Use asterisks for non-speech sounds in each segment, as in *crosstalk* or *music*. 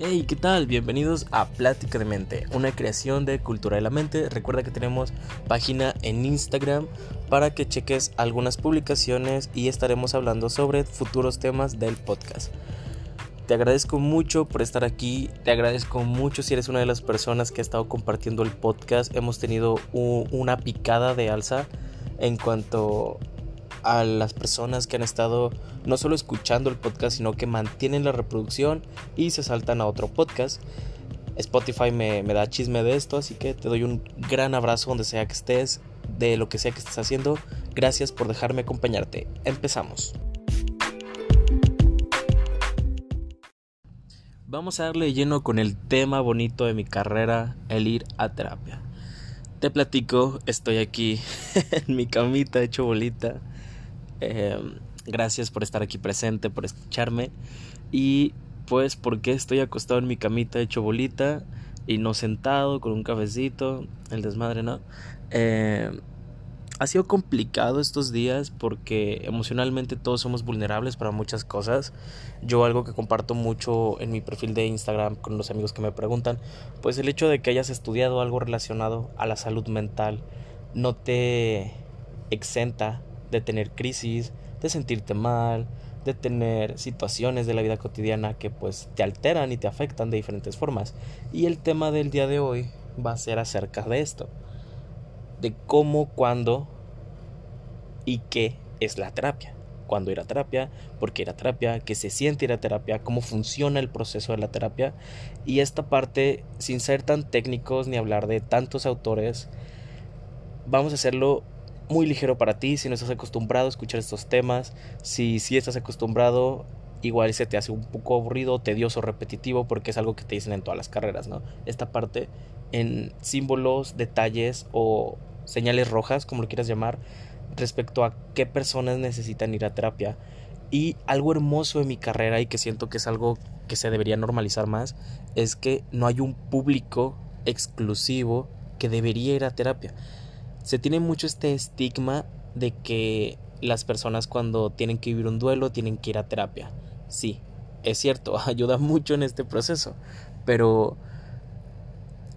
Hey, ¿qué tal? Bienvenidos a Plática de Mente, una creación de Cultura de la Mente. Recuerda que tenemos página en Instagram para que cheques algunas publicaciones y estaremos hablando sobre futuros temas del podcast. Te agradezco mucho por estar aquí, te agradezco mucho si eres una de las personas que ha estado compartiendo el podcast. Hemos tenido una picada de alza en cuanto a las personas que han estado no solo escuchando el podcast, sino que mantienen la reproducción y se saltan a otro podcast. Spotify me, me, da chisme de esto, así que te doy un gran abrazo donde sea que estés, de lo que sea que estés haciendo. Gracias por dejarme acompañarte. Empezamos. Vamos a darle lleno con el tema bonito de mi carrera, el ir a terapia. Te platico, estoy aquí *laughs* en mi camita hecho bolita Em, gracias por estar aquí presente, por escucharme. Y pues, porque estoy acostado en mi camita hecho bolita y no sentado con un cafecito? El desmadre, ¿no? Em, ha sido complicado estos días porque emocionalmente todos somos vulnerables para muchas cosas. Yo algo que comparto mucho en mi perfil de Instagram con los amigos que me preguntan, pues el hecho de que hayas estudiado algo relacionado a la salud mental no te exenta de tener crisis, de sentirte mal, de tener situaciones de la vida cotidiana que pues te alteran y te afectan de diferentes formas. Y el tema del día de hoy va a ser acerca de esto, de cómo, cuándo y qué es la terapia. Cuándo ir a terapia, por qué ir a terapia, qué se siente ir a terapia, cómo funciona el proceso de la terapia. Y esta parte, sin ser tan técnicos ni hablar de tantos autores, vamos a hacerlo muy ligero para ti si no estás acostumbrado a escuchar estos temas. Si si estás acostumbrado, igual se te hace un poco aburrido, tedioso, repetitivo, porque es algo que te dicen en todas las carreras, ¿no? Esta parte en símbolos, detalles o señales rojas, como lo quieras llamar, respecto a qué personas necesitan ir a terapia. Y algo hermoso de mi carrera y que siento que es algo que se debería normalizar más, es que no hay un público exclusivo que debería ir a terapia se tiene mucho este estigma de que las personas cuando tienen que vivir un duelo tienen que ir a terapia. Sí, es cierto, *laughs* ayuda mucho en este proceso, pero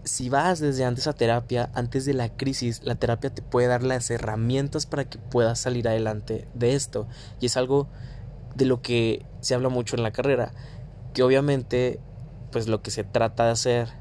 si vas desde antes a terapia, antes de la crisis, la terapia te puede dar las herramientas para que puedas salir adelante de esto. Y es algo de lo que se habla mucho en la carrera, que obviamente pues lo que se trata de hacer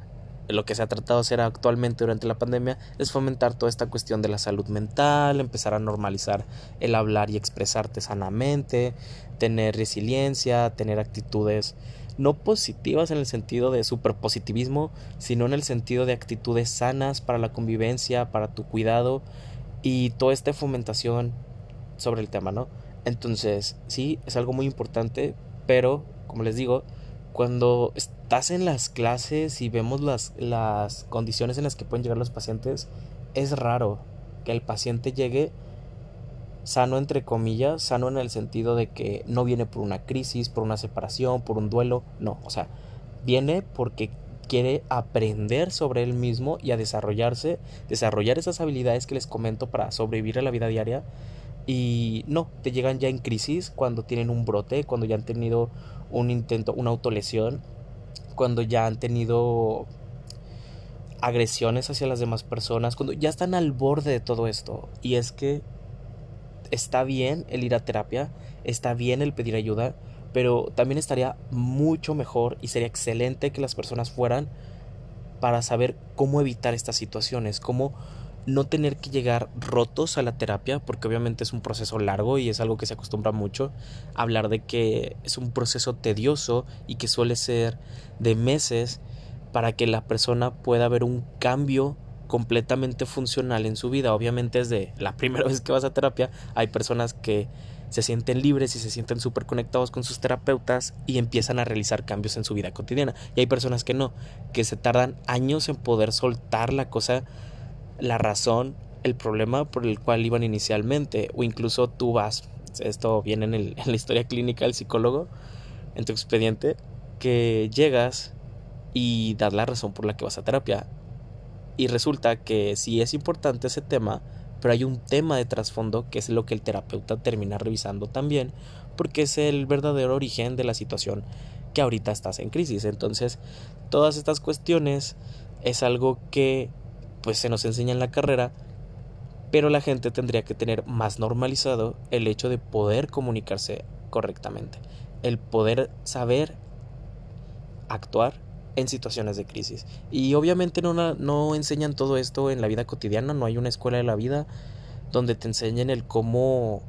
lo que se ha tratado de hacer actualmente durante la pandemia es fomentar toda esta cuestión de la salud mental, empezar a normalizar el hablar y expresarte sanamente, tener resiliencia, tener actitudes no positivas en el sentido de superpositivismo, sino en el sentido de actitudes sanas para la convivencia, para tu cuidado y toda esta fomentación sobre el tema, ¿no? Entonces, sí, es algo muy importante, pero, como les digo, cuando estás en las clases y vemos las, las condiciones en las que pueden llegar los pacientes, es raro que el paciente llegue sano entre comillas, sano en el sentido de que no viene por una crisis, por una separación, por un duelo, no, o sea, viene porque quiere aprender sobre él mismo y a desarrollarse, desarrollar esas habilidades que les comento para sobrevivir a la vida diaria. Y no, te llegan ya en crisis cuando tienen un brote, cuando ya han tenido un intento, una autolesión, cuando ya han tenido agresiones hacia las demás personas, cuando ya están al borde de todo esto. Y es que está bien el ir a terapia, está bien el pedir ayuda, pero también estaría mucho mejor y sería excelente que las personas fueran para saber cómo evitar estas situaciones, cómo no tener que llegar rotos a la terapia, porque obviamente es un proceso largo y es algo que se acostumbra mucho, hablar de que es un proceso tedioso y que suele ser de meses para que la persona pueda ver un cambio completamente funcional en su vida. Obviamente desde la primera *laughs* vez que vas a terapia hay personas que se sienten libres y se sienten súper conectados con sus terapeutas y empiezan a realizar cambios en su vida cotidiana. Y hay personas que no, que se tardan años en poder soltar la cosa la razón, el problema por el cual iban inicialmente, o incluso tú vas, esto viene en, el, en la historia clínica del psicólogo, en tu expediente, que llegas y das la razón por la que vas a terapia. Y resulta que sí es importante ese tema, pero hay un tema de trasfondo que es lo que el terapeuta termina revisando también, porque es el verdadero origen de la situación que ahorita estás en crisis. Entonces, todas estas cuestiones es algo que pues se nos enseña en la carrera, pero la gente tendría que tener más normalizado el hecho de poder comunicarse correctamente, el poder saber actuar en situaciones de crisis. Y obviamente no, no enseñan todo esto en la vida cotidiana, no hay una escuela de la vida donde te enseñen el cómo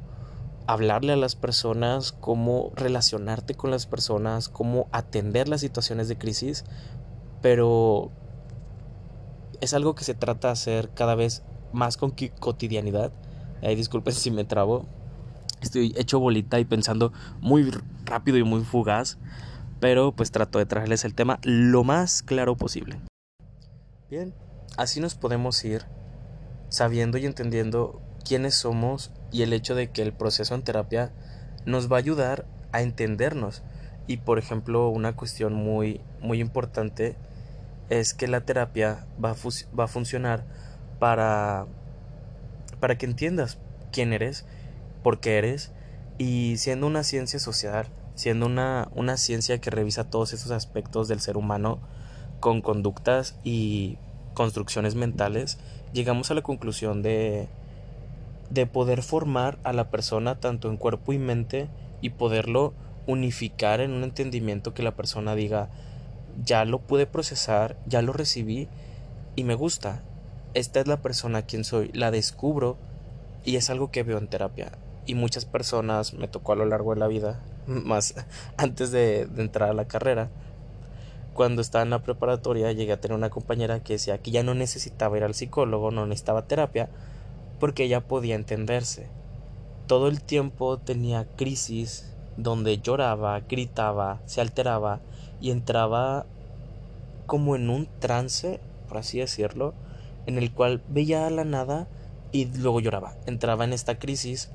hablarle a las personas, cómo relacionarte con las personas, cómo atender las situaciones de crisis, pero es algo que se trata de hacer cada vez más con cotidianidad. Ahí disculpen *laughs* si me trabo. Estoy hecho bolita y pensando muy rápido y muy fugaz, pero pues trato de traerles el tema lo más claro posible. Bien, así nos podemos ir sabiendo y entendiendo quiénes somos y el hecho de que el proceso en terapia nos va a ayudar a entendernos. Y por ejemplo, una cuestión muy muy importante es que la terapia va a, va funcionar para para que entiendas quién eres, por qué eres y siendo una ciencia social, siendo una, una ciencia que revisa todos esos aspectos del ser humano con conductas y construcciones mentales, llegamos a la conclusión de de poder formar a la persona tanto en cuerpo y mente y poderlo unificar en un entendimiento que la persona diga, ya lo pude procesar, ya lo recibí y me gusta. Esta es la persona a quien soy, la descubro y es algo que veo en terapia. Y muchas personas me tocó a lo largo de la vida, *laughs* más antes de, entrar a la carrera, cuando estaba en la preparatoria llegué a tener una compañera que decía que ya no necesitaba ir al psicólogo, no necesitaba terapia, porque ella podía entenderse. Todo el tiempo tenía crisis donde lloraba, gritaba, se alteraba y entraba como en un trance, por así decirlo, en el cual veía la nada y luego lloraba. Entraba en esta crisis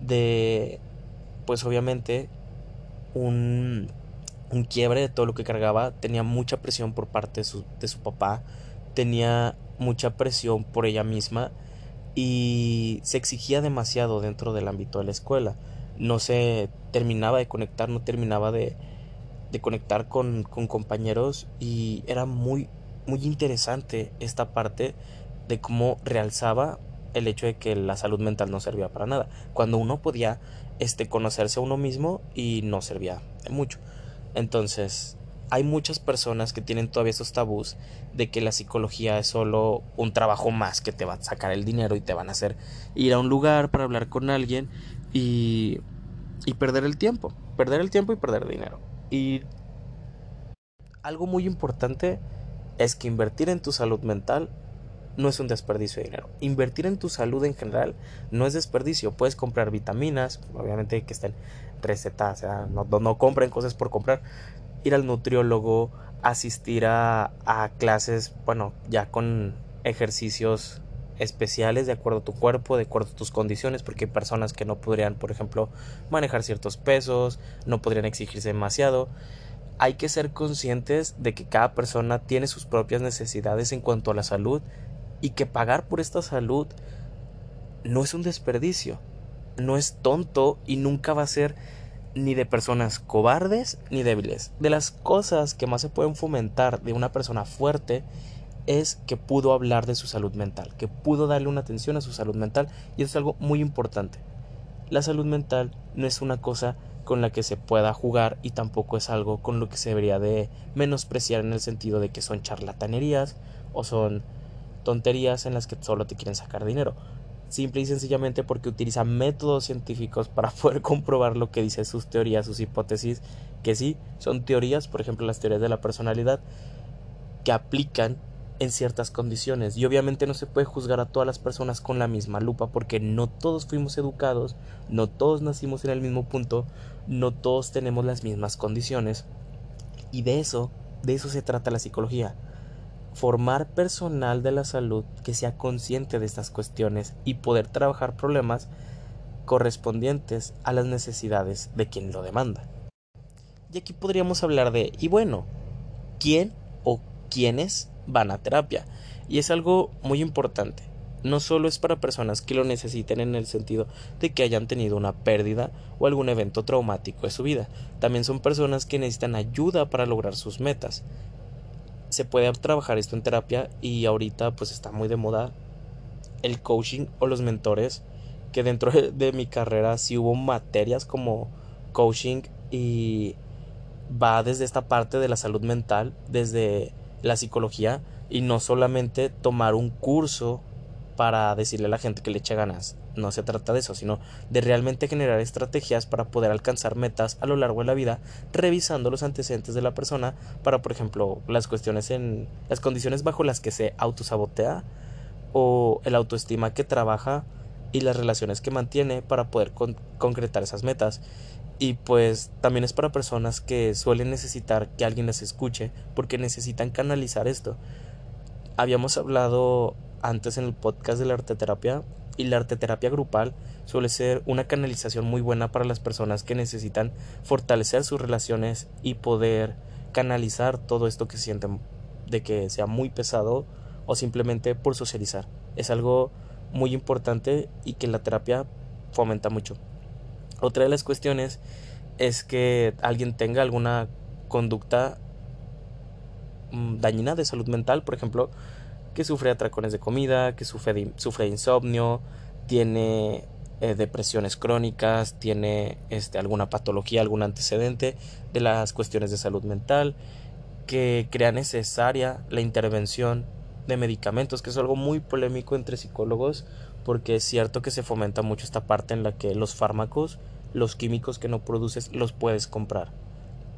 de, pues obviamente, un, un quiebre de todo lo que cargaba. Tenía mucha presión por parte de su, de su papá, tenía mucha presión por ella misma y se exigía demasiado dentro del ámbito de la escuela. No se terminaba de conectar, no terminaba de, de conectar con, con, compañeros y era muy, muy interesante esta parte de cómo realzaba el hecho de que la salud mental no servía para nada, cuando uno podía este, conocerse a uno mismo y no servía mucho. Entonces, hay muchas personas que tienen todavía esos tabús de que la psicología es solo un trabajo más que te va a sacar el dinero y te van a hacer ir a un lugar para hablar con alguien y, y perder el tiempo, perder el tiempo y perder dinero. Y algo muy importante es que invertir en tu salud mental no es un desperdicio de dinero. Invertir en tu salud en general no es desperdicio. Puedes comprar vitaminas, obviamente que estén recetadas, o sea, no, no compren cosas por comprar, ir al nutriólogo, asistir a, a clases, bueno, ya con ejercicios especiales de acuerdo a tu cuerpo, de acuerdo a tus condiciones, porque hay personas que no podrían, por ejemplo, manejar ciertos pesos, no podrían exigirse demasiado. Hay que ser conscientes de que cada persona tiene sus propias necesidades en cuanto a la salud y que pagar por esta salud no es un desperdicio, no es tonto y nunca va a ser ni de personas cobardes ni débiles. De las cosas que más se pueden fomentar de una persona fuerte es que pudo hablar de su salud mental, que pudo darle una atención a su salud mental y eso es algo muy importante. La salud mental no es una cosa con la que se pueda jugar y tampoco es algo con lo que se debería de menospreciar en el sentido de que son charlatanerías o son tonterías en las que solo te quieren sacar dinero simple y sencillamente porque utiliza métodos científicos *laughs* para poder comprobar lo que dice sus teorías, sus hipótesis, que sí, son teorías, por ejemplo las teorías de la personalidad, que aplican en ciertas condiciones. Y obviamente no se puede juzgar a todas las personas con la misma lupa porque no todos fuimos educados, no todos nacimos en el mismo punto, no todos tenemos las mismas condiciones. Y de eso, de eso se trata la psicología formar personal de la salud que sea consciente de estas cuestiones y poder trabajar problemas correspondientes a las necesidades de quien lo demanda. Y aquí podríamos hablar de, y bueno, ¿quién o quiénes van a terapia? Y es algo muy importante. no solo es para personas que lo necesiten en el sentido de que hayan tenido una pérdida o algún evento traumático de su vida, también son personas que necesitan ayuda para lograr sus metas. Se puede trabajar esto en terapia y ahorita pues está muy de moda el coaching o los mentores, que dentro de mi carrera sí hubo materias como coaching y va desde esta parte de la salud mental, desde la psicología y no solamente tomar un curso para decirle a la gente que le eche ganas. No se trata de eso, sino de realmente generar estrategias para poder alcanzar metas a lo largo de la vida, revisando los antecedentes de la persona para, por ejemplo, las cuestiones en las condiciones bajo las que se autosabotea o el autoestima que trabaja y las relaciones que mantiene para poder concretar esas metas. Y pues también es para personas que suelen necesitar que alguien les escuche porque necesitan canalizar esto. Habíamos hablado antes en el podcast de la arteterapia y la arteterapia grupal suele ser una canalización muy buena para las personas que necesitan fortalecer sus relaciones y poder canalizar todo esto que sienten de que sea muy pesado o simplemente por socializar. Es algo muy importante y que la terapia fomenta mucho. Otra de las cuestiones es que alguien tenga alguna conducta mm, dañina de salud mental, por ejemplo, que sufre atracones de comida, que sufre de, sufre insomnio, tiene eh, depresiones crónicas, tiene este, alguna patología, algún antecedente de las cuestiones de salud mental, que crea necesaria la intervención de medicamentos, que es algo muy polémico entre psicólogos, porque es cierto que se fomenta mucho esta parte en la que los fármacos, los químicos que no produces, los puedes comprar,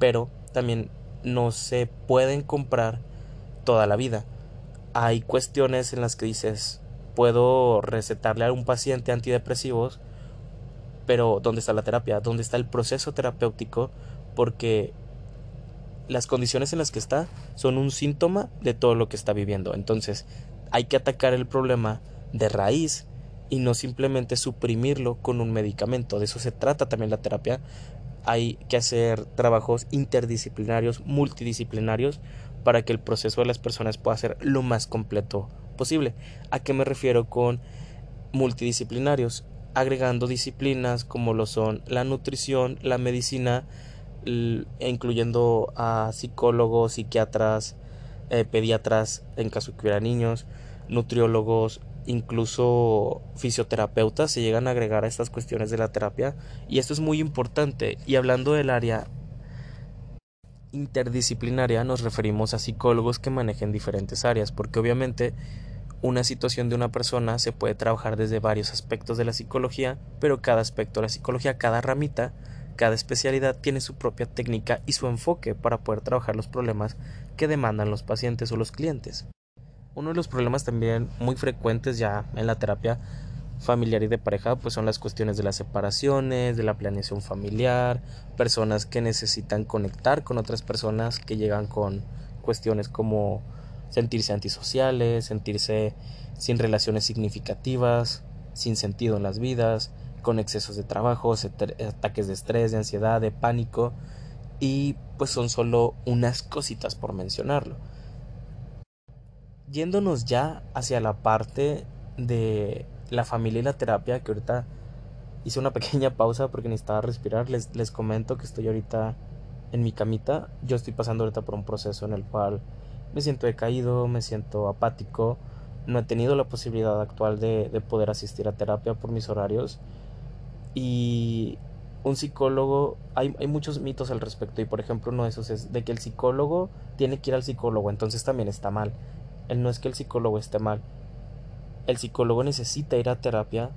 pero también no se pueden comprar toda la vida. Hay cuestiones en las que dices, puedo recetarle a un paciente antidepresivos, pero ¿dónde está la terapia? ¿Dónde está el proceso terapéutico? Porque las condiciones en las que está son un síntoma de todo lo que está viviendo. Entonces, hay que atacar el problema de raíz y no simplemente suprimirlo con un medicamento. De eso se trata también la terapia. Hay que hacer trabajos interdisciplinarios, multidisciplinarios, para que el proceso de las personas pueda ser lo más completo posible. ¿A qué me refiero con multidisciplinarios? Agregando disciplinas como lo son la nutrición, la medicina, incluyendo a psicólogos, psiquiatras, eh, pediatras en caso que hubiera niños, nutriólogos, incluso fisioterapeutas se llegan a agregar a estas cuestiones de la terapia y esto es muy importante y hablando del área interdisciplinaria nos referimos a psicólogos que manejen diferentes áreas porque obviamente una situación de una persona se puede trabajar desde varios aspectos de la psicología pero cada aspecto de la psicología cada ramita cada especialidad tiene su propia técnica y su enfoque para poder trabajar los problemas que demandan los pacientes o los clientes. Uno de los problemas también muy frecuentes ya en la terapia familiar y de pareja pues son las cuestiones de las separaciones, de la planeación familiar, personas que necesitan conectar con otras personas que llegan con cuestiones como sentirse antisociales, sentirse sin relaciones significativas, sin sentido en las vidas, con excesos de trabajo, ataques de estrés, de ansiedad, de pánico y pues son solo unas cositas por mencionarlo. Yéndonos ya hacia la parte de la familia y la terapia, que ahorita hice una *laughs* pequeña pausa porque necesitaba respirar, les, les comento que estoy ahorita en mi camita, yo estoy pasando ahorita por un proceso en el cual me siento decaído, me siento apático, no he tenido la posibilidad actual de, de poder asistir a terapia por mis horarios. Y un psicólogo, hay, hay, muchos mitos al respecto y por ejemplo uno de esos es de que el psicólogo tiene que ir al psicólogo, entonces también está mal. No es que el psicólogo esté mal. El psicólogo necesita ir a terapia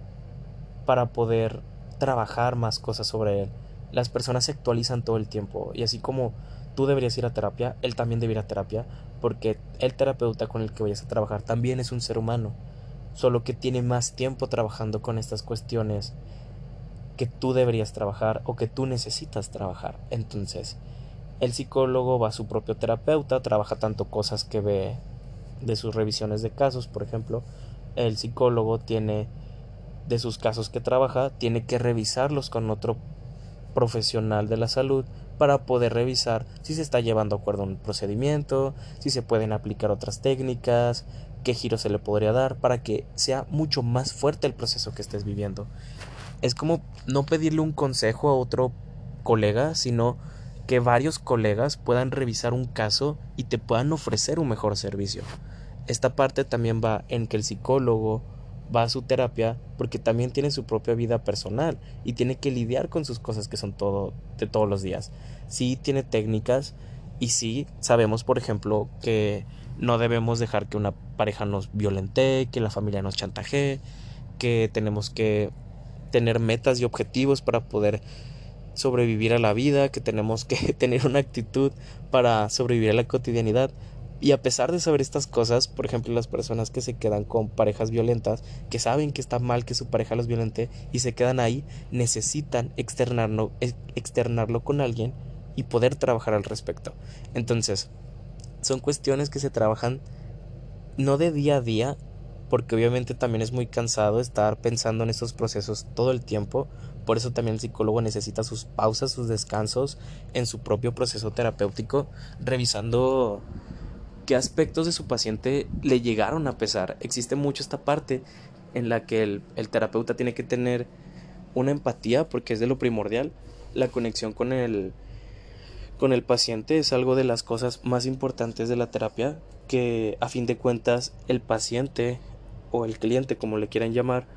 para poder trabajar más cosas sobre él. Las personas se actualizan todo el tiempo y así como tú deberías ir a terapia, él también debe ir a terapia porque el terapeuta con el que vayas a trabajar también es un ser humano, solo que tiene más tiempo trabajando con estas cuestiones que tú deberías trabajar o que tú necesitas trabajar. Entonces, el psicólogo va a su propio terapeuta, trabaja tanto cosas que ve de sus revisiones de casos, por ejemplo, el psicólogo tiene de sus casos que trabaja, tiene que revisarlos con otro profesional de la salud para poder revisar si se está llevando a acuerdo un procedimiento, si se pueden aplicar otras técnicas, qué giro se le podría dar para que sea mucho más fuerte el proceso que estés viviendo. Es como no pedirle un consejo a otro colega, sino que varios colegas puedan revisar un caso y te puedan ofrecer un mejor servicio. Esta parte también va en que el psicólogo va a su terapia porque también tiene su propia vida personal y tiene que lidiar con sus cosas que son todo de todos los días. Sí tiene técnicas y sí sabemos, por ejemplo, que no debemos dejar que una pareja nos violente, que la familia nos chantajee, que tenemos que tener metas y objetivos para poder sobrevivir a la vida, que tenemos que *laughs* tener una actitud para sobrevivir a la cotidianidad. Y a pesar de saber estas cosas, por ejemplo, las personas que se quedan con parejas violentas, que saben que está mal que su pareja los violente y se quedan ahí, necesitan externarlo, externarlo con alguien y poder trabajar al respecto. Entonces, son cuestiones que se trabajan no de día a día, porque obviamente también es muy cansado estar pensando en estos procesos todo el tiempo, por eso también el psicólogo necesita sus pausas, sus descansos en su propio proceso terapéutico, revisando qué aspectos de su paciente le llegaron a pesar. Existe mucho esta parte en la que el, el terapeuta tiene que tener una empatía, porque es de lo primordial, la conexión con el, con el paciente es algo de las cosas más importantes de la terapia que a fin de cuentas el paciente o el cliente como le quieran llamar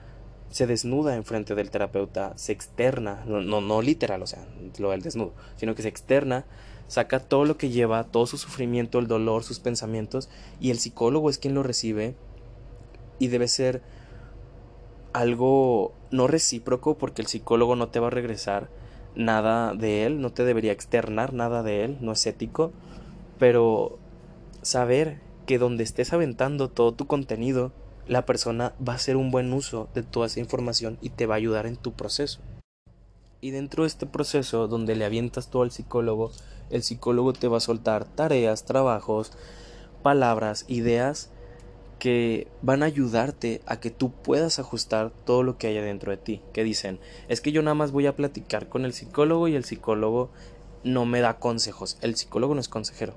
se desnuda enfrente del terapeuta, se externa, no, no, no literal, o sea, lo del desnudo, sino que se externa, saca todo lo que lleva, todo su sufrimiento, el dolor, sus pensamientos, y el psicólogo es quien lo recibe y debe ser algo no recíproco porque el psicólogo no te va a regresar nada de él, no te debería externar nada de él, no es ético, pero saber que donde estés aventando todo tu contenido, la persona va a hacer un buen uso de toda esa información y te va a ayudar en tu proceso. Y dentro de este proceso donde le avientas todo al psicólogo, el psicólogo te va a soltar tareas, trabajos, palabras, ideas que van a ayudarte a que tú puedas ajustar todo lo que haya dentro de ti. Que dicen, es que yo nada más voy a platicar con el psicólogo y el psicólogo no me da consejos. El psicólogo no es consejero.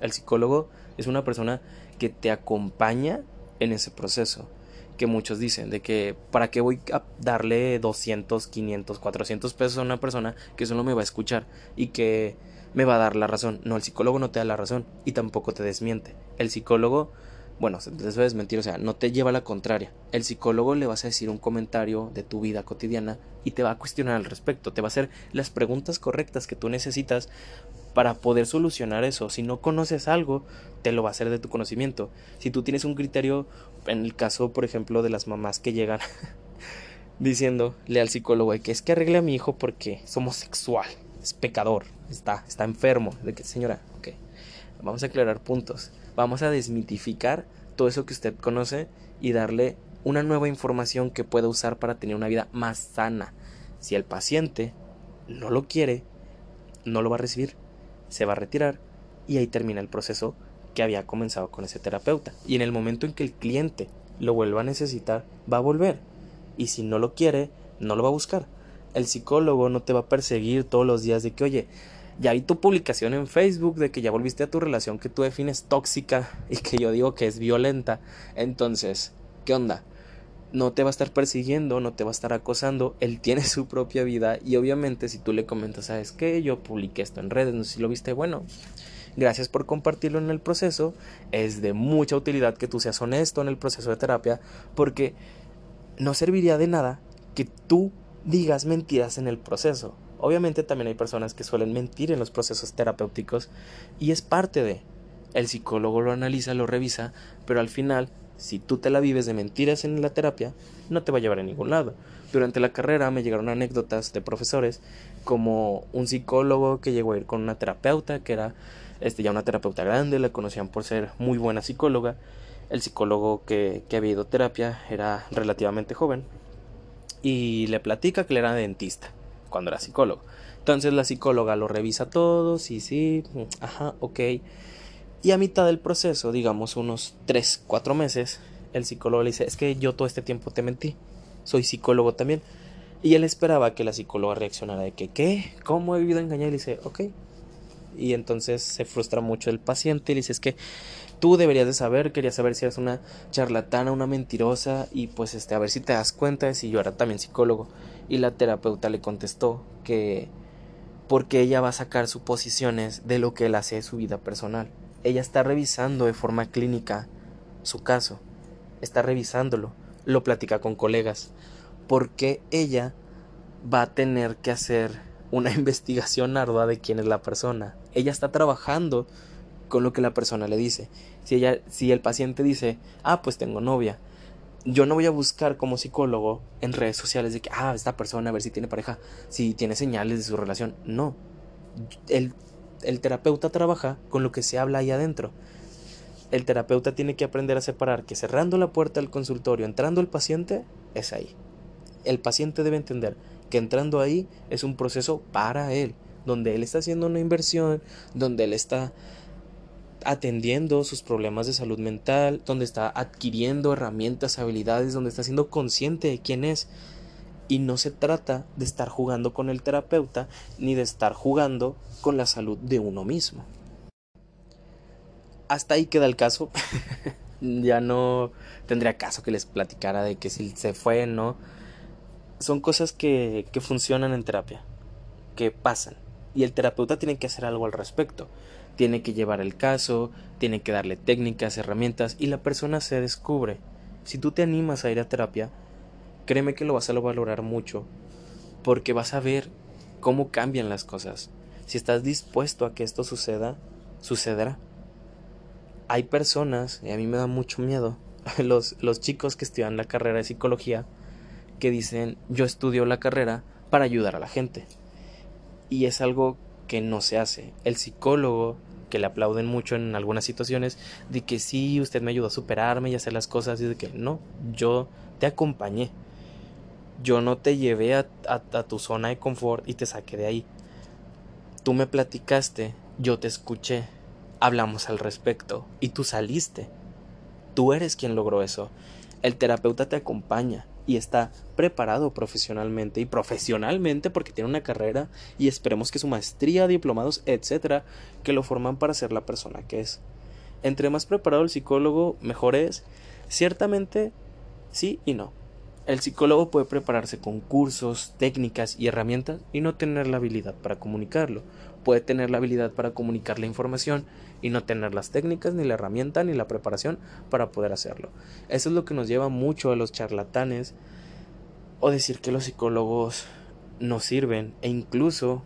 El psicólogo es una persona que te acompaña en ese proceso. Que muchos dicen de que para qué voy a darle 200, 500, 400 pesos a una persona que solo me va a escuchar y que me va a dar la razón. No, el psicólogo no te da la razón y tampoco te desmiente. El psicólogo bueno, eso es mentir, o sea, no te lleva a la contraria. El psicólogo le vas a decir un comentario de tu vida cotidiana y te va a cuestionar al respecto, te va a hacer las preguntas correctas que tú necesitas para poder solucionar eso. Si no conoces algo, te lo va a hacer de tu conocimiento. Si tú tienes un criterio, en el caso, por ejemplo, de las mamás que llegan *laughs* diciéndole al psicólogo que es que arregle a mi hijo porque es homosexual, es pecador, está, está enfermo. De señora, ok, vamos a aclarar puntos Vamos a desmitificar todo eso que usted conoce y darle una nueva información que pueda usar para tener una vida más sana. Si el paciente no lo quiere, no lo va a recibir, se va a retirar y ahí termina el proceso que había comenzado con ese terapeuta. Y en el momento en que el cliente lo vuelva a necesitar, va a volver. Y si no lo quiere, no lo va a buscar. El psicólogo no te va a perseguir todos los días de que, oye, ya vi tu publicación en Facebook de que ya volviste a tu relación que tú defines tóxica *laughs* y que yo digo que es violenta. Entonces, ¿qué onda? No te va a estar persiguiendo, no te va a estar acosando, él *laughs* tiene su propia vida y obviamente si tú le comentas, ¿sabes qué? Yo publiqué esto en redes, no sé si lo viste, bueno, gracias por compartirlo en el proceso, es de mucha utilidad que tú seas honesto en el proceso de terapia porque no serviría de nada que tú digas mentiras en el proceso. Obviamente también hay personas que suelen mentir en los procesos terapéuticos y es parte de. El psicólogo lo analiza, lo revisa, pero al final, si tú te la vives de mentiras en la terapia, no te va a llevar a ningún lado. Durante la carrera me llegaron anécdotas de profesores como un psicólogo que llegó a ir con una terapeuta que era este, ya una terapeuta grande, la conocían por ser muy buena psicóloga. El psicólogo que, que había ido a terapia era relativamente joven y le platica que él era dentista cuando era psicólogo. Entonces la psicóloga lo revisa todo, sí, sí, ajá, ok. Y a mitad del proceso, digamos unos 3, 4 meses, el psicólogo le dice, es que yo todo este tiempo te mentí, soy psicólogo también. Y él esperaba que la psicóloga reaccionara de que, ¿qué? ¿Cómo he vivido engañar? Y le dice, ok. Y entonces se frustra mucho el paciente y le dice, es que tú deberías de saber, quería saber si eres una charlatana, una mentirosa y pues este a ver si te das cuenta de si yo era también psicólogo y la terapeuta le contestó que porque ella va a sacar suposiciones de lo que él hace de su vida personal. Ella está revisando de forma clínica su caso, está revisándolo, lo platica con colegas, porque ella va a tener que hacer una *laughs* investigación ardua de quién es la persona. Ella está trabajando con lo que la persona le dice. Si ella si el paciente dice, "Ah, pues tengo novia." Yo no voy a buscar como psicólogo en redes sociales de que, ah, esta persona a ver si tiene pareja, si tiene señales de su relación. No. El, el terapeuta trabaja con lo que se habla ahí adentro. El terapeuta tiene que aprender a separar que cerrando la puerta del consultorio, entrando el paciente, es ahí. El paciente debe entender que entrando ahí es un proceso para él, donde él está haciendo una inversión, donde él está atendiendo sus problemas de salud mental, donde está adquiriendo herramientas, habilidades, donde está siendo consciente de quién es. Y no se trata de estar jugando con el terapeuta ni de estar jugando con la salud de uno mismo. Hasta ahí queda el caso. *laughs* ya no tendría caso que les platicara de que si se fue no son cosas que, que funcionan en terapia, que pasan, y el terapeuta tiene que hacer algo al respecto. Tiene que llevar el caso, tiene que darle técnicas, herramientas, y la persona se descubre. Si tú te animas a ir a terapia, créeme que lo vas a valorar mucho, porque vas a ver cómo cambian las cosas. Si estás dispuesto a que esto suceda, sucederá. Hay personas, y a mí me da mucho miedo, *laughs* los, los chicos que estudian la carrera de psicología, que dicen yo estudio la carrera para ayudar a la gente. Y es algo que no se hace. El psicólogo, que le aplauden mucho en algunas situaciones, de que sí, usted me ayudó a superarme y hacer las cosas, y de que no, yo te acompañé. Yo no te llevé a, a tu zona de confort y te saqué de ahí. Tú me platicaste, yo te escuché, hablamos al respecto y tú saliste. Tú eres quien logró eso. El terapeuta te acompaña, y está preparado profesionalmente y profesionalmente porque tiene una carrera y esperemos que su maestría, diplomados, etcétera, que lo forman para ser la persona que es. Entre más preparado el psicólogo, mejor es. Ciertamente, sí y no. El psicólogo puede prepararse con cursos, técnicas y herramientas y no tener la habilidad para comunicarlo. Puede tener la habilidad para comunicar la información y no tener las técnicas, ni la herramienta, ni la preparación para poder hacerlo. Eso es lo que nos lleva mucho a los charlatanes o decir que los psicólogos no sirven e incluso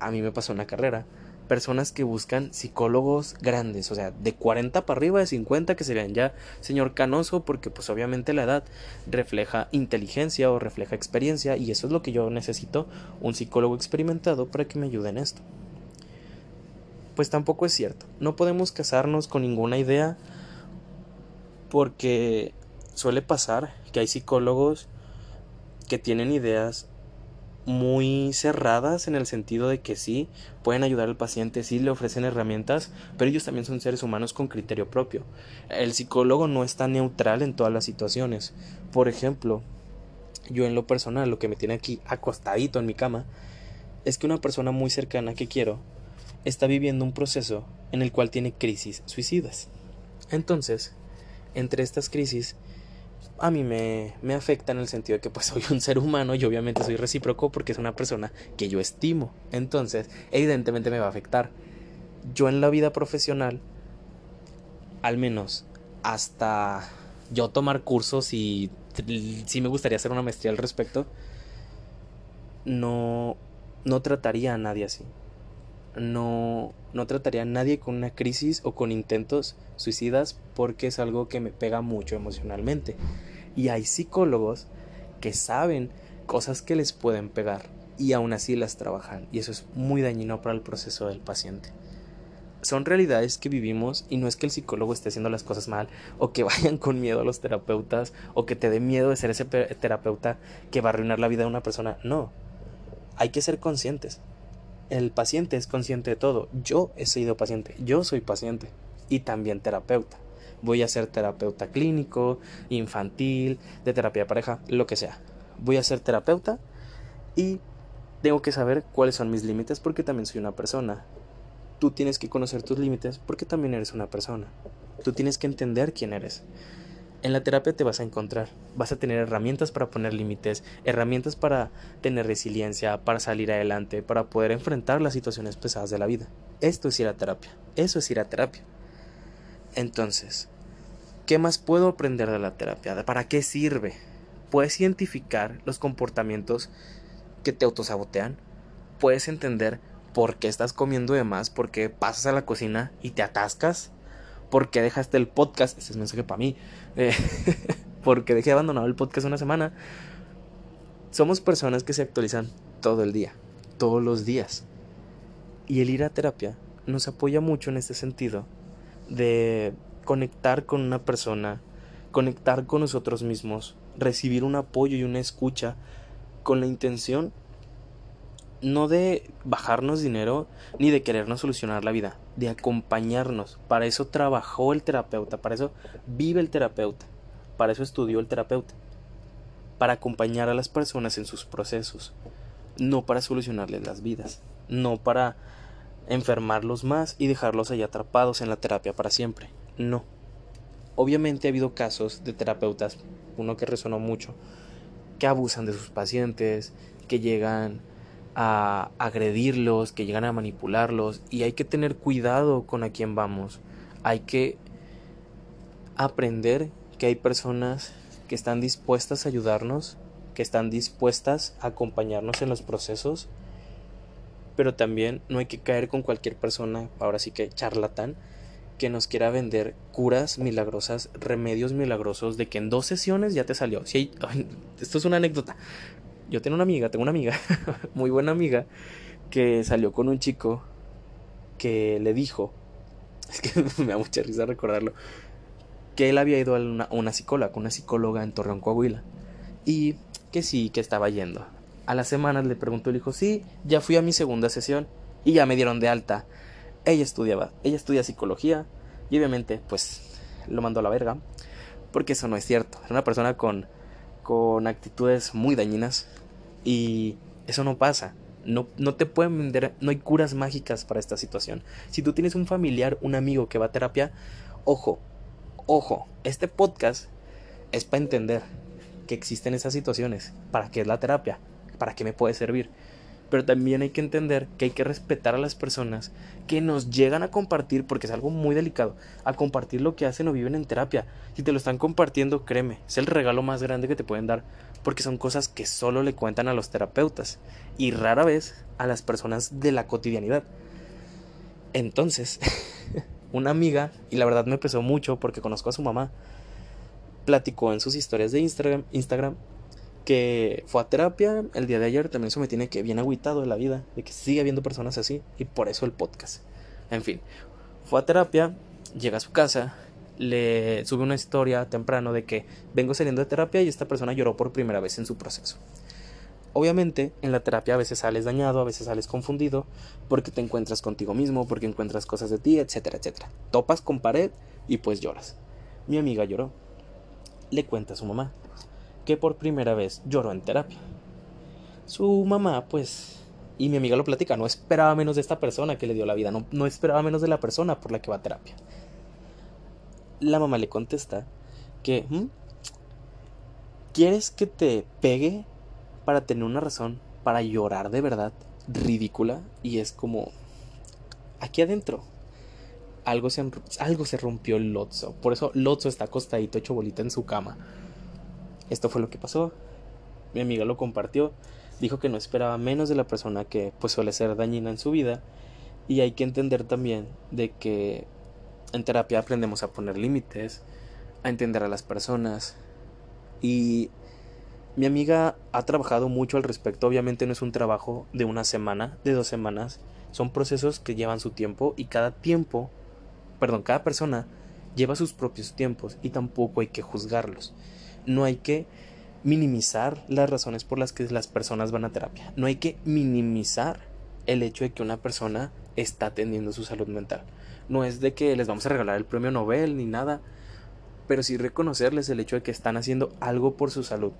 a mí me pasó una carrera personas que buscan psicólogos grandes, o sea, de 40 para arriba, de 50, que serían ya señor canoso, porque pues obviamente la edad refleja inteligencia o refleja experiencia, y eso es lo que yo necesito, un psicólogo experimentado para que me ayude en esto. Pues tampoco es cierto, no podemos casarnos con ninguna idea, porque suele pasar que hay psicólogos que tienen ideas muy cerradas en el sentido de que sí, pueden ayudar al paciente, sí le ofrecen herramientas, pero ellos también son seres humanos con criterio propio. El psicólogo no está neutral en todas las situaciones. Por ejemplo, yo en lo personal, lo que me tiene aquí acostadito en mi cama, es que una persona muy cercana que quiero está viviendo un proceso en el cual tiene crisis suicidas. Entonces, entre estas crisis, a mí me, me afecta en el sentido de que pues *laughs* soy un ser humano y obviamente soy recíproco porque es una persona que yo estimo. Entonces, evidentemente me va a afectar. Yo en la vida profesional, al menos hasta yo tomar cursos y si me gustaría hacer una maestría al respecto, no, no trataría a nadie así. No, no trataría a nadie con una crisis o con intentos suicidas porque es algo que me pega mucho emocionalmente. Y hay psicólogos que saben cosas que les pueden pegar y aún así las trabajan. Y eso es muy dañino para el proceso del paciente. Son realidades que vivimos y no es que el psicólogo esté haciendo las cosas mal o que *laughs* vayan con miedo a los terapeutas o que te dé miedo de ser ese terapeuta que va a arruinar la vida de una persona. No, hay que ser conscientes. El paciente es consciente de todo. Yo he sido paciente, yo soy paciente y también terapeuta voy a ser terapeuta clínico, infantil, de terapia de pareja, lo que sea. Voy a ser terapeuta y tengo que saber cuáles son mis límites porque también soy una persona tú tienes que conocer tus límites porque también eres una persona. Tú tienes que entender quién eres. En la terapia te vas a encontrar, vas a tener herramientas para poner límites, herramientas para tener resiliencia, para salir adelante, para poder enfrentar las situaciones pesadas de la vida. Esto es ir a terapia, eso es ir a terapia. Entonces, ¿qué más puedo aprender de la terapia? ¿Para qué sirve? Puedes identificar los comportamientos que te autosabotean, puedes entender por qué estás comiendo de más, por qué pasas a la cocina y te atascas, por qué dejaste el podcast, este es mensaje para mí, eh, *laughs* porque dejé abandonado el podcast una semana. Somos personas que se actualizan todo el día, todos los días. Y el ir a terapia nos apoya mucho en este sentido de conectar con una persona, conectar con nosotros mismos, recibir un apoyo y una escucha con la intención no de bajarnos dinero ni de querernos solucionar la vida, de acompañarnos. Para eso trabajó el terapeuta, para eso vive el terapeuta, para eso estudió el terapeuta, para acompañar a las personas en sus procesos, no para solucionarles las vidas, no para enfermarlos más y dejarlos ahí atrapados en la terapia para siempre, no. Obviamente ha habido casos de terapeutas, uno que resonó mucho, que abusan de sus pacientes, que llegan a agredirlos, que llegan a manipularlos y hay que tener cuidado con a quién vamos. Hay que aprender que hay personas que están dispuestas a ayudarnos, que están dispuestas a acompañarnos en los procesos, pero también no hay que caer con cualquier persona, ahora sí que charlatán, que nos quiera vender curas milagrosas, remedios milagrosos de que en dos sesiones ya te salió. Si esto es una anécdota yo tengo una amiga, tengo una amiga, *laughs* muy buena amiga, que salió con un chico que le dijo, *laughs* es que me da mucha risa recordarlo, que él había ido a una, una psicóloga, una psicóloga en Torreón, Coahuila, y que sí, que estaba yendo. A las semanas le preguntó el hijo, sí, ya fui a mi segunda sesión y ya me dieron de alta. Ella estudiaba, ella estudia psicología y obviamente pues lo mandó a la verga, porque eso no es cierto. Es una persona con, con actitudes muy dañinas, y eso no pasa. No, no te pueden vender, no hay curas mágicas para esta situación. Si tú tienes un familiar, un amigo que va a terapia, ojo, ojo, este podcast es para entender que existen esas situaciones, para qué es la terapia, para qué me puede servir pero también hay que entender que hay que respetar a las personas que nos llegan a compartir, porque es algo muy delicado, a compartir lo que hacen o viven en terapia. Si te lo están compartiendo, créeme, es el regalo más grande que te pueden dar, porque son cosas que solo le cuentan a los terapeutas y rara vez a las personas de la cotidianidad. Entonces, *laughs* una amiga, y la verdad me pesó mucho porque conozco a su mamá, platicó en sus historias de Instagram, que fue a terapia el día de ayer, también eso me tiene que bien agüitado de la vida, de que sigue habiendo personas así, y por eso el podcast. En fin, fue a terapia, llega a su casa, le sube una historia temprano de que vengo saliendo de terapia y esta persona lloró por primera vez en su proceso. Obviamente, en la terapia a veces sales dañado, a veces sales confundido, porque te encuentras contigo mismo, porque encuentras cosas de ti, etcétera, etcétera. Topas con pared y pues lloras. Mi amiga lloró. Le cuenta a su mamá que por primera vez lloró en terapia. Su mamá, pues, y mi amiga lo platica, no esperaba menos de esta persona que le dio la vida, no, no esperaba menos de la persona por la que va a terapia. La mamá le contesta que, ¿Mm? ¿quieres que te pegue para tener una razón para llorar de verdad? Ridícula. Y es como, aquí adentro, algo se, algo se rompió el Lotso. Por eso Lotso está acostadito hecho bolita en su cama. Esto fue lo que pasó. Mi amiga lo compartió. Dijo que no esperaba menos de la persona que pues suele ser dañina en su vida. Y hay que entender también de que en terapia aprendemos a poner límites, a entender a las personas. Y mi amiga ha trabajado mucho al respecto. Obviamente no es un trabajo de una semana, de dos semanas. Son procesos que llevan su tiempo y cada tiempo, perdón, cada persona lleva sus propios tiempos y tampoco hay que juzgarlos no hay que minimizar las razones por las que las personas van a terapia. No hay que minimizar el hecho de que una persona está atendiendo su salud mental. No es de que les vamos a regalar el premio Nobel ni nada, pero sí reconocerles el hecho de que están haciendo algo por su salud.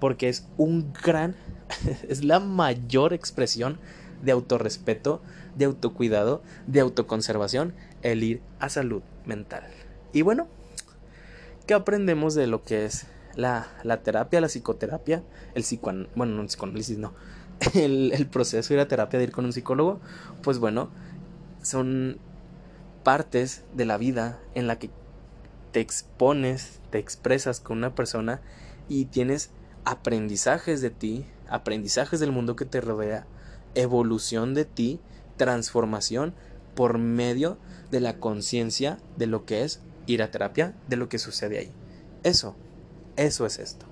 Porque es un gran, *laughs* es la mayor expresión de autorrespeto, de autocuidado, de autoconservación, el ir a salud mental. Y bueno, ¿qué aprendemos de lo que es la, la terapia, la psicoterapia, el psicoan... bueno, no el psicoanálisis, no, *laughs* el, el proceso y la terapia de ir con un psicólogo? Pues bueno, son partes de la vida en la que te expones, te expresas con una persona y tienes aprendizajes de ti, aprendizajes del mundo que te rodea, evolución de ti, transformación por medio de la conciencia de lo que es ir a terapia, de lo que sucede ahí. Eso, eso es esto.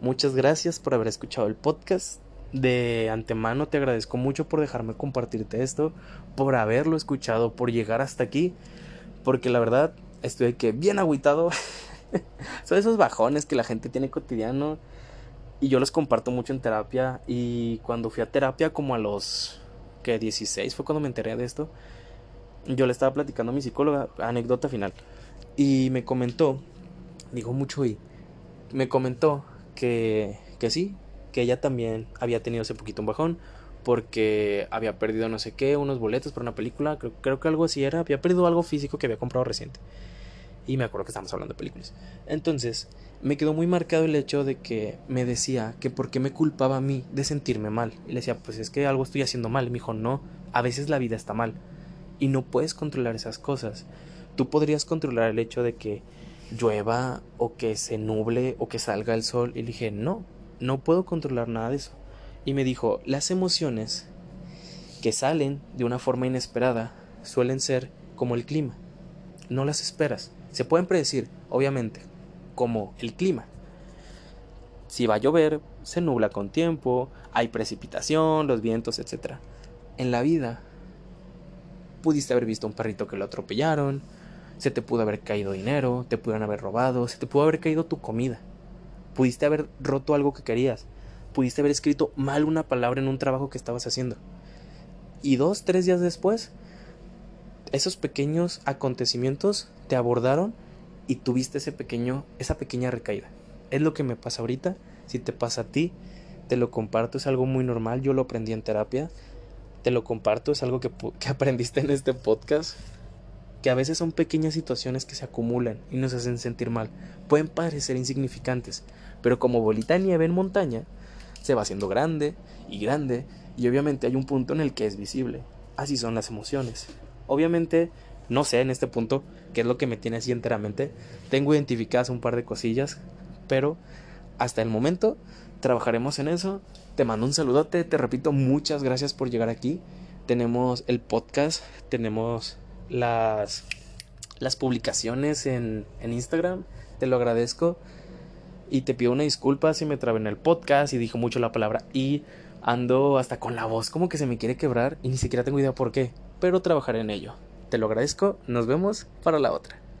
Muchas gracias por haber escuchado el podcast. De antemano te agradezco mucho por dejarme compartirte esto, por haberlo escuchado, por llegar hasta aquí, porque la verdad estoy que bien agüitado. *laughs* Son esos bajones que la gente tiene cotidiano y yo los comparto mucho en terapia y cuando fui a terapia como a los que 16 fue cuando me enteré de esto. Yo le estaba platicando a mi psicóloga, anécdota final, y me comentó, digo mucho y me comentó que que sí, que ella también había tenido hace poquito un bajón porque había perdido no sé qué, unos boletos para una película, creo, creo que algo así era, había perdido algo físico que había comprado reciente. Y me acuerdo que estábamos hablando de películas. Entonces, me quedó muy marcado el hecho de que me decía que por qué me culpaba a mí de sentirme mal. Y le decía, pues es que algo estoy haciendo mal. Y me dijo, no, a veces la vida está mal. Y no puedes controlar esas cosas. Tú podrías controlar el hecho de que llueva o que se nuble o que salga el sol. Y le dije, no, no puedo controlar nada de eso. Y me dijo, las emociones que salen de una forma inesperada suelen ser como el clima. No las esperas. Se pueden predecir, obviamente, como el clima. Si va a llover, se nubla con tiempo, hay precipitación, los vientos, etc. En la vida, pudiste haber visto un perrito que lo atropellaron, se te pudo haber caído dinero, te pudieron haber robado, se te pudo haber caído tu comida, pudiste haber roto algo que querías, pudiste haber escrito mal una palabra en un trabajo que estabas haciendo. Y dos, tres días después, esos pequeños acontecimientos te abordaron y tuviste ese pequeño, esa pequeña recaída. Es lo que me pasa ahorita. Si te pasa a ti, te lo comparto, es algo muy normal. Yo lo aprendí en terapia. Te lo comparto, es algo que, *laughs* que aprendiste en este podcast. Que a veces son pequeñas situaciones que se acumulan y nos hacen sentir mal. Pueden parecer insignificantes, pero como bolita de nieve en montaña, se va haciendo grande y grande y obviamente hay un punto en el que es visible. Así son las emociones. Obviamente, no sé en este punto qué es lo que me tiene así enteramente. Tengo identificadas un par de cosillas, pero hasta el momento trabajaremos en eso. Te mando un saludote, te repito, muchas gracias por llegar aquí. Tenemos el podcast, tenemos las, las publicaciones en, en Instagram, te lo agradezco. Y te pido una disculpa si me trabé en el podcast y dijo mucho la palabra y ando hasta con la voz como que se me quiere quebrar y ni siquiera tengo idea por qué pero trabajaré en ello. Te lo agradezco, nos vemos para la otra.